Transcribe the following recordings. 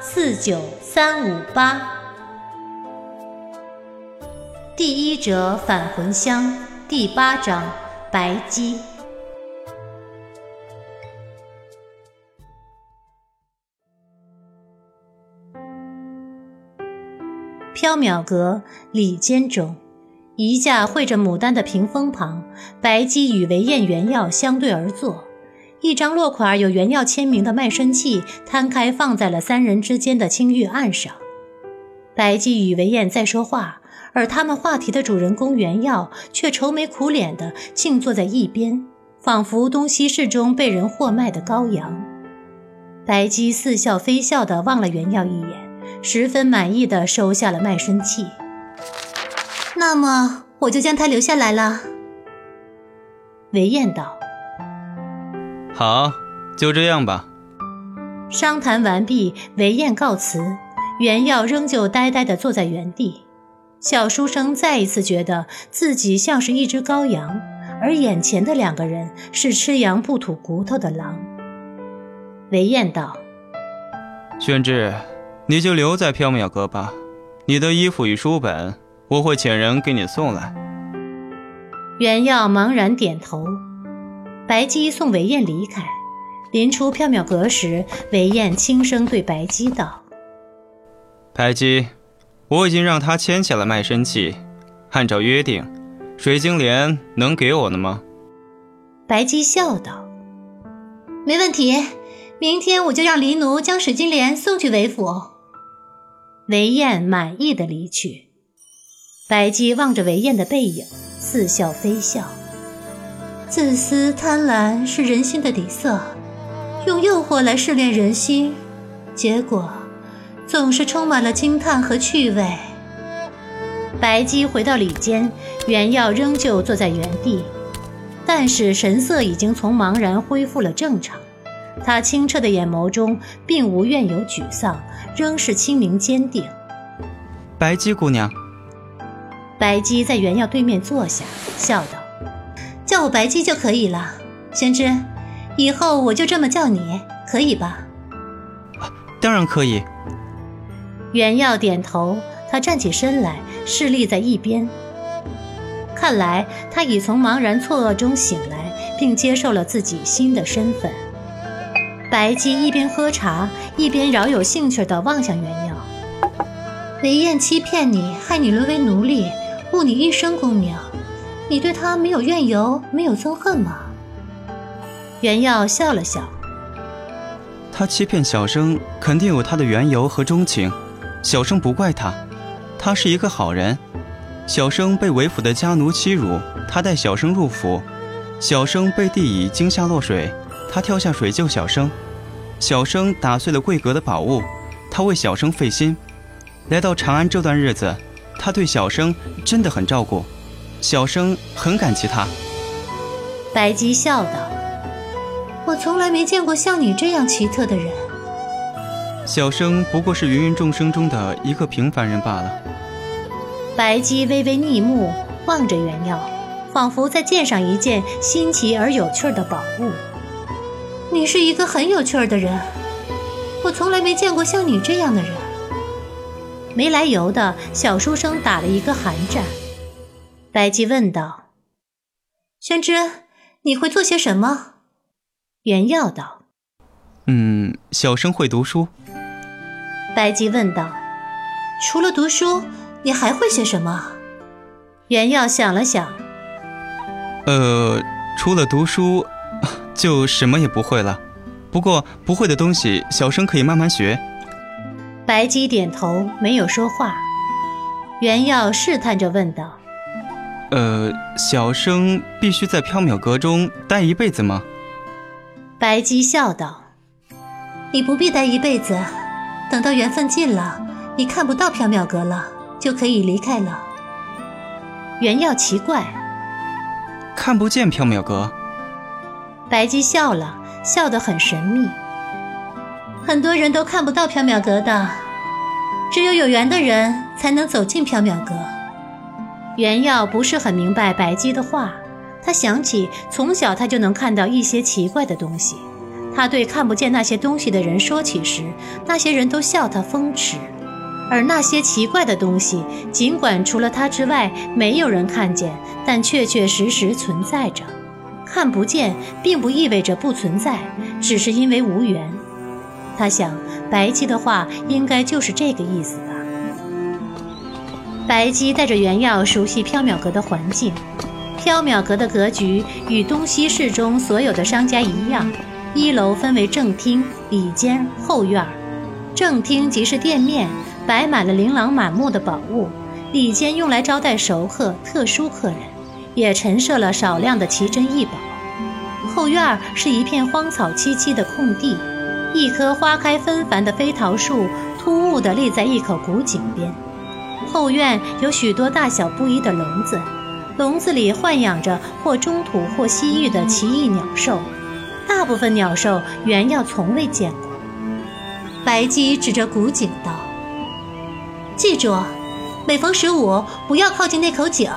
四九三五八，第一折返魂香第八章白姬。缥缈阁里间中，一架绘着牡丹的屏风旁，白姬与韦燕、原药相对而坐。一张落款有原药签名的卖身契摊开放在了三人之间的青玉案上。白姬与韦燕在说话，而他们话题的主人公原药却愁眉苦脸地静坐在一边，仿佛东西市中被人货卖的羔羊。白姬似笑非笑地望了原药一眼，十分满意地收下了卖身契。那么我就将他留下来了。韦燕道。好，就这样吧。商谈完毕，韦燕告辞，袁耀仍旧呆呆地坐在原地。小书生再一次觉得自己像是一只羔羊，而眼前的两个人是吃羊不吐骨头的狼。韦燕道：“宣志，你就留在缥缈阁吧，你的衣服与书本，我会遣人给你送来。”袁耀茫然点头。白姬送韦燕离开，临出缥缈阁时，韦燕轻声对白姬道：“白姬，我已经让他签下了卖身契，按照约定，水晶莲能给我的吗？”白姬笑道：“没问题，明天我就让黎奴将水晶莲送去韦府。”韦燕满意的离去，白姬望着韦燕的背影，似笑非笑。自私贪婪是人心的底色，用诱惑来试炼人心，结果总是充满了惊叹和趣味。白姬回到里间，原耀仍旧坐在原地，但是神色已经从茫然恢复了正常。他清澈的眼眸中并无怨尤沮丧，仍是清明坚定。白姬姑娘，白姬在原耀对面坐下，笑道。叫我白姬就可以了，宣之，以后我就这么叫你，可以吧？当然可以。袁耀点头，他站起身来，侍立在一边。看来他已从茫然错愕中醒来，并接受了自己新的身份。白姬一边喝茶，一边饶有兴趣地望向袁耀。韦燕欺骗你，害你沦为奴隶，误你一生功名。你对他没有怨尤，没有憎恨吗？袁耀笑了笑。他欺骗小生，肯定有他的缘由和钟情。小生不怪他，他是一个好人。小生被韦府的家奴欺辱，他带小生入府。小生被地乙惊吓落水，他跳下水救小生。小生打碎了贵阁的宝物，他为小生费心。来到长安这段日子，他对小生真的很照顾。小生很感激他。白姬笑道：“我从来没见过像你这样奇特的人。”小生不过是芸芸众生中的一个平凡人罢了。白姬微微逆目望着原耀，仿佛在鉴赏一件新奇而有趣的宝物。你是一个很有趣的人，我从来没见过像你这样的人。没来由的小书生打了一个寒战。白姬问道：“宣之，你会做些什么？”袁耀道：“嗯，小生会读书。”白姬问道：“除了读书，你还会些什么？”袁耀想了想：“呃，除了读书，就什么也不会了。不过不会的东西，小生可以慢慢学。”白姬点头，没有说话。袁耀试探着问道。呃，小生必须在缥缈阁中待一辈子吗？白姬笑道：“你不必待一辈子，等到缘分尽了，你看不到缥缈阁了，就可以离开了。原耀奇怪，看不见缥缈阁。白姬笑了笑得很神秘。很多人都看不到缥缈阁的，只有有缘的人才能走进缥缈阁。原耀不是很明白白姬的话，他想起从小他就能看到一些奇怪的东西。他对看不见那些东西的人说起时，那些人都笑他风痴。而那些奇怪的东西，尽管除了他之外没有人看见，但确确实实存在着。看不见并不意味着不存在，只是因为无缘。他想，白姬的话应该就是这个意思吧。白姬带着原药熟悉缥缈阁的环境。缥缈阁的格局与东西市中所有的商家一样。一楼分为正厅、里间、后院。正厅即是店面，摆满了琳琅满目的宝物；里间用来招待熟客、特殊客人，也陈设了少量的奇珍异宝。后院是一片荒草萋萋的空地，一棵花开纷繁的飞桃树突兀地立在一口古井边。后院有许多大小不一的笼子，笼子里豢养着或中土或西域的奇异鸟兽。大部分鸟兽，原耀从未见过。白姬指着古井道：“记住，每逢十五不要靠近那口井。”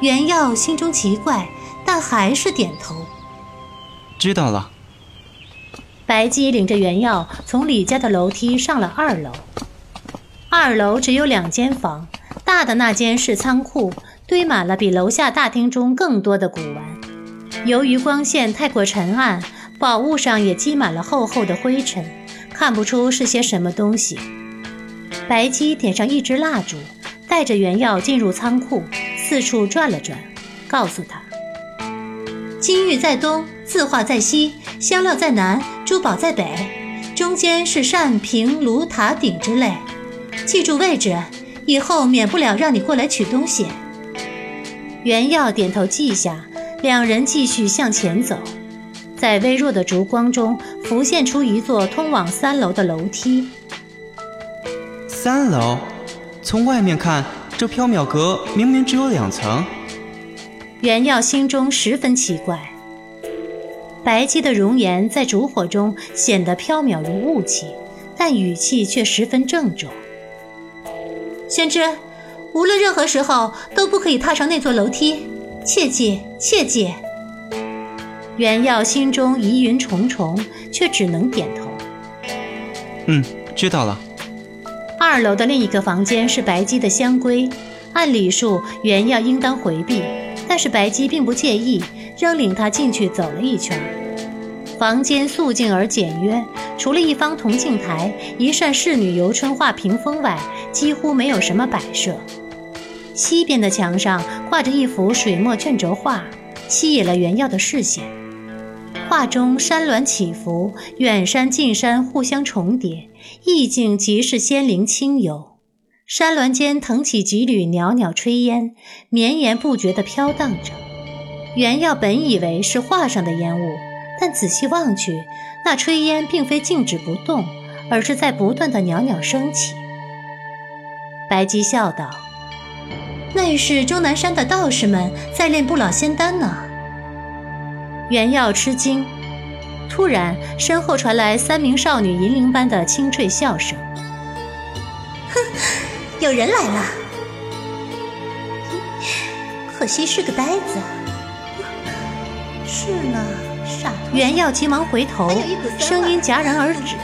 原耀心中奇怪，但还是点头。知道了。白姬领着原耀从李家的楼梯上了二楼。二楼只有两间房，大的那间是仓库，堆满了比楼下大厅中更多的古玩。由于光线太过沉暗，宝物上也积满了厚厚的灰尘，看不出是些什么东西。白姬点上一支蜡烛，带着原药进入仓库，四处转了转，告诉他：“金玉在东，字画在西，香料在南，珠宝在北，中间是扇、屏、炉、塔顶之类。记住位置，以后免不了让你过来取东西。”袁耀点头记下。两人继续向前走，在微弱的烛光中浮现出一座通往三楼的楼梯。三楼，从外面看，这缥缈阁明明只有两层。袁耀心中十分奇怪。白姬的容颜在烛火中显得飘渺如雾气，但语气却十分郑重。宣之，无论任何时候都不可以踏上那座楼梯。切记，切记！袁耀心中疑云重重，却只能点头。嗯，知道了。二楼的另一个房间是白姬的香闺，按理数袁耀应当回避，但是白姬并不介意，仍领他进去走了一圈。房间素净而简约，除了一方铜镜台、一扇仕女游春画屏风外，几乎没有什么摆设。西边的墙上挂着一幅水墨卷轴画，吸引了原耀的视线。画中山峦起伏，远山近山互相重叠，意境极是仙灵清幽。山峦间腾起几缕袅袅炊烟，绵延不绝地飘荡着。原耀本以为是画上的烟雾，但仔细望去，那炊烟并非静止不动，而是在不断的袅袅升起。白姬笑道。那是终南山的道士们在炼不老仙丹呢。袁耀吃惊，突然身后传来三名少女银铃般的清脆笑声。哼，有人来了，可惜是个呆子。是呢，袁耀急忙回头，声音戛然而止。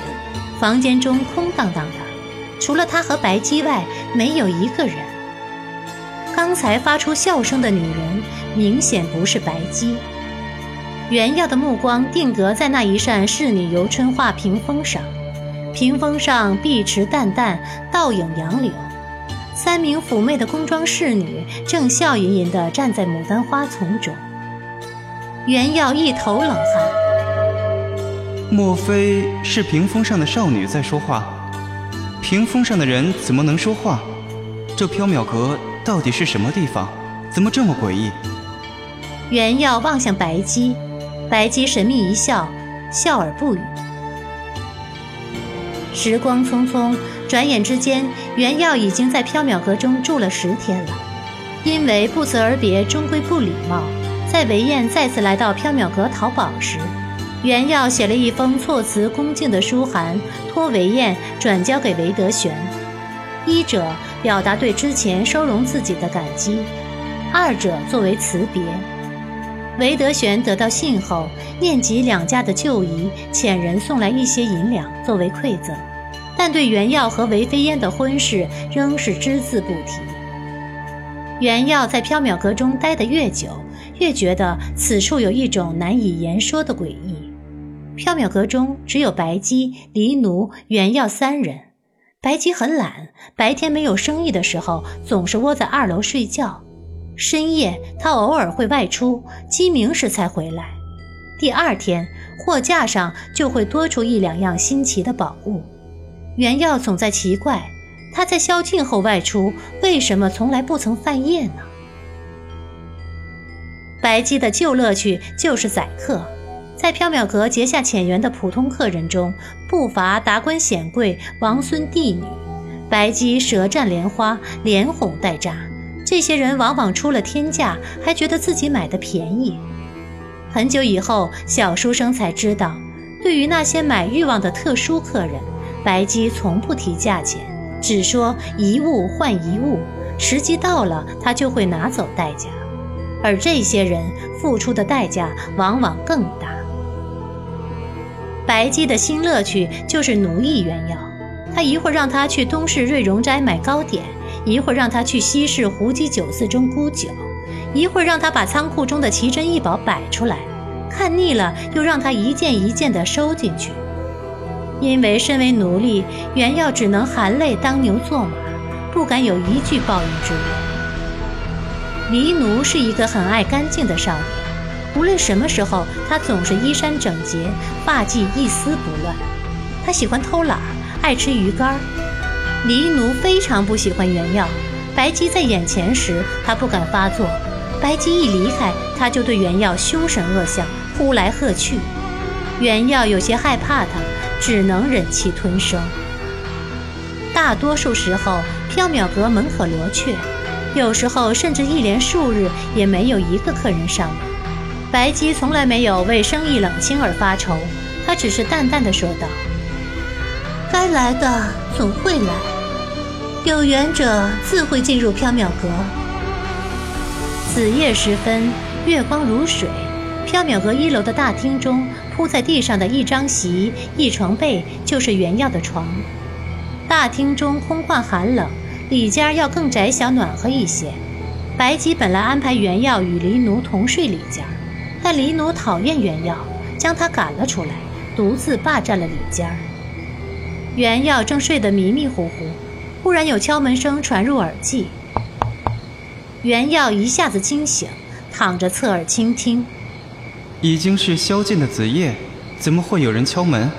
房间中空荡荡的，除了他和白姬外，没有一个人。刚才发出笑声的女人，明显不是白姬。袁耀的目光定格在那一扇仕女游春画屏风上，屏风上碧池淡淡，倒影杨柳。三名妩媚的宫装侍女正笑吟吟地站在牡丹花丛中。袁耀一头冷汗。莫非是屏风上的少女在说话？屏风上的人怎么能说话？这缥缈阁。到底是什么地方？怎么这么诡异？袁耀望向白姬，白姬神秘一笑，笑而不语。时光匆匆，转眼之间，袁耀已经在缥缈阁中住了十天了。因为不辞而别终归不礼貌，在韦燕再次来到缥缈阁淘宝时，袁耀写了一封措辞恭敬的书函，托韦燕转交给韦德玄。一者表达对之前收容自己的感激，二者作为辞别。韦德玄得到信后，念及两家的旧谊，遣人送来一些银两作为馈赠，但对袁耀和韦飞燕的婚事仍是只字不提。袁耀在缥缈阁中待得越久，越觉得此处有一种难以言说的诡异。缥缈阁中只有白姬、黎奴、袁耀三人。白姬很懒，白天没有生意的时候，总是窝在二楼睡觉。深夜，他偶尔会外出，鸡鸣时才回来。第二天，货架上就会多出一两样新奇的宝物。袁耀总在奇怪，他在宵禁后外出，为什么从来不曾犯夜呢？白姬的旧乐趣就是宰客，在缥缈阁结下浅缘的普通客人中，不乏达官显贵、王孙帝女。白姬舌战莲花，连哄带诈。这些人往往出了天价，还觉得自己买的便宜。很久以后，小书生才知道，对于那些买欲望的特殊客人，白姬从不提价钱，只说一物换一物，时机到了，他就会拿走代价。而这些人付出的代价往往更大。白姬的新乐趣就是奴役鸳鸯，他一会儿让他去东市瑞荣斋买糕点。一会儿让他去西市胡姬酒肆中沽酒，一会儿让他把仓库中的奇珍异宝摆出来，看腻了又让他一件一件地收进去。因为身为奴隶，原耀只能含泪当牛做马，不敢有一句报应之言。黎奴是一个很爱干净的少年，无论什么时候，他总是衣衫整洁，发髻一丝不乱。他喜欢偷懒，爱吃鱼干。黎奴非常不喜欢原耀，白姬在眼前时，他不敢发作；白姬一离开，他就对原耀凶神恶相，呼来喝去。原耀有些害怕他，只能忍气吞声。大多数时候，缥缈阁门可罗雀，有时候甚至一连数日也没有一个客人上门。白姬从来没有为生意冷清而发愁，她只是淡淡的说道。该来的总会来，有缘者自会进入缥缈阁。子夜时分，月光如水，缥缈阁一楼的大厅中，铺在地上的一张席、一床被，就是原耀的床。大厅中空旷寒冷，里间要更窄小暖和一些。白姬本来安排原耀与黎奴同睡里间，但黎奴讨厌原耀，将他赶了出来，独自霸占了里间。袁耀正睡得迷迷糊糊，忽然有敲门声传入耳际。袁耀一下子惊醒，躺着侧耳倾听。已经是宵禁的子夜，怎么会有人敲门？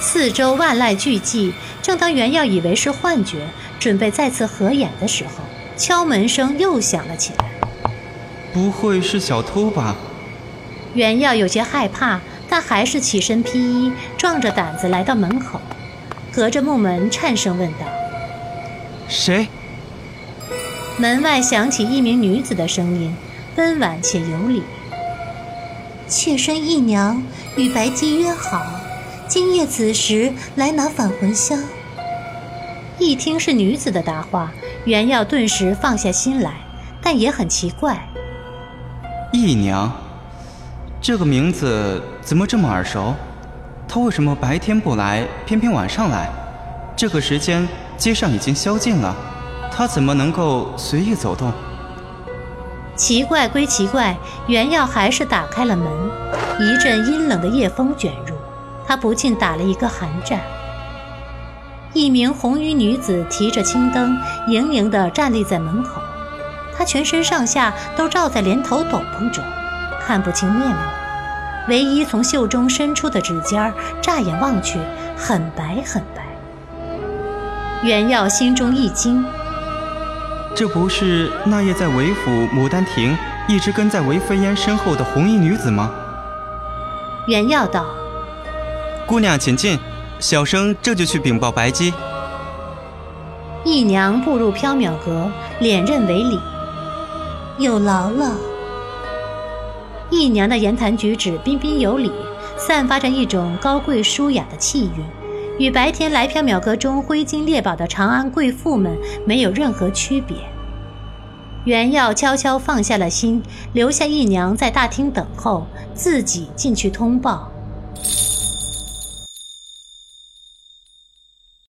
四周万籁俱寂。正当袁耀以为是幻觉，准备再次合眼的时候，敲门声又响了起来。不会是小偷吧？袁耀有些害怕，但还是起身披衣，壮着胆子来到门口。隔着木门颤声问道：“谁？”门外响起一名女子的声音，温婉且有礼：“妾身义娘与白姬约好，今夜子时来拿返魂香。”一听是女子的答话，袁耀顿时放下心来，但也很奇怪：“义娘，这个名字怎么这么耳熟？”她为什么白天不来，偏偏晚上来？这个时间街上已经宵禁了，她怎么能够随意走动？奇怪归奇怪，袁耀还是打开了门。一阵阴冷的夜风卷入，他不禁打了一个寒战。一名红衣女子提着青灯，盈盈地站立在门口，她全身上下都罩在连头斗篷中，看不清面目。唯一从袖中伸出的指尖儿，乍眼望去很白很白。袁耀心中一惊，这不是那夜在韦府牡丹亭一直跟在韦飞烟身后的红衣女子吗？袁耀道：“姑娘请进，小生这就去禀报白姬。义娘步入缥缈阁，连任为礼。有劳了。义娘的言谈举止彬彬有礼，散发着一种高贵舒雅的气韵，与白天来缥缈阁中挥金猎宝的长安贵妇们没有任何区别。袁耀悄悄放下了心，留下义娘在大厅等候，自己进去通报。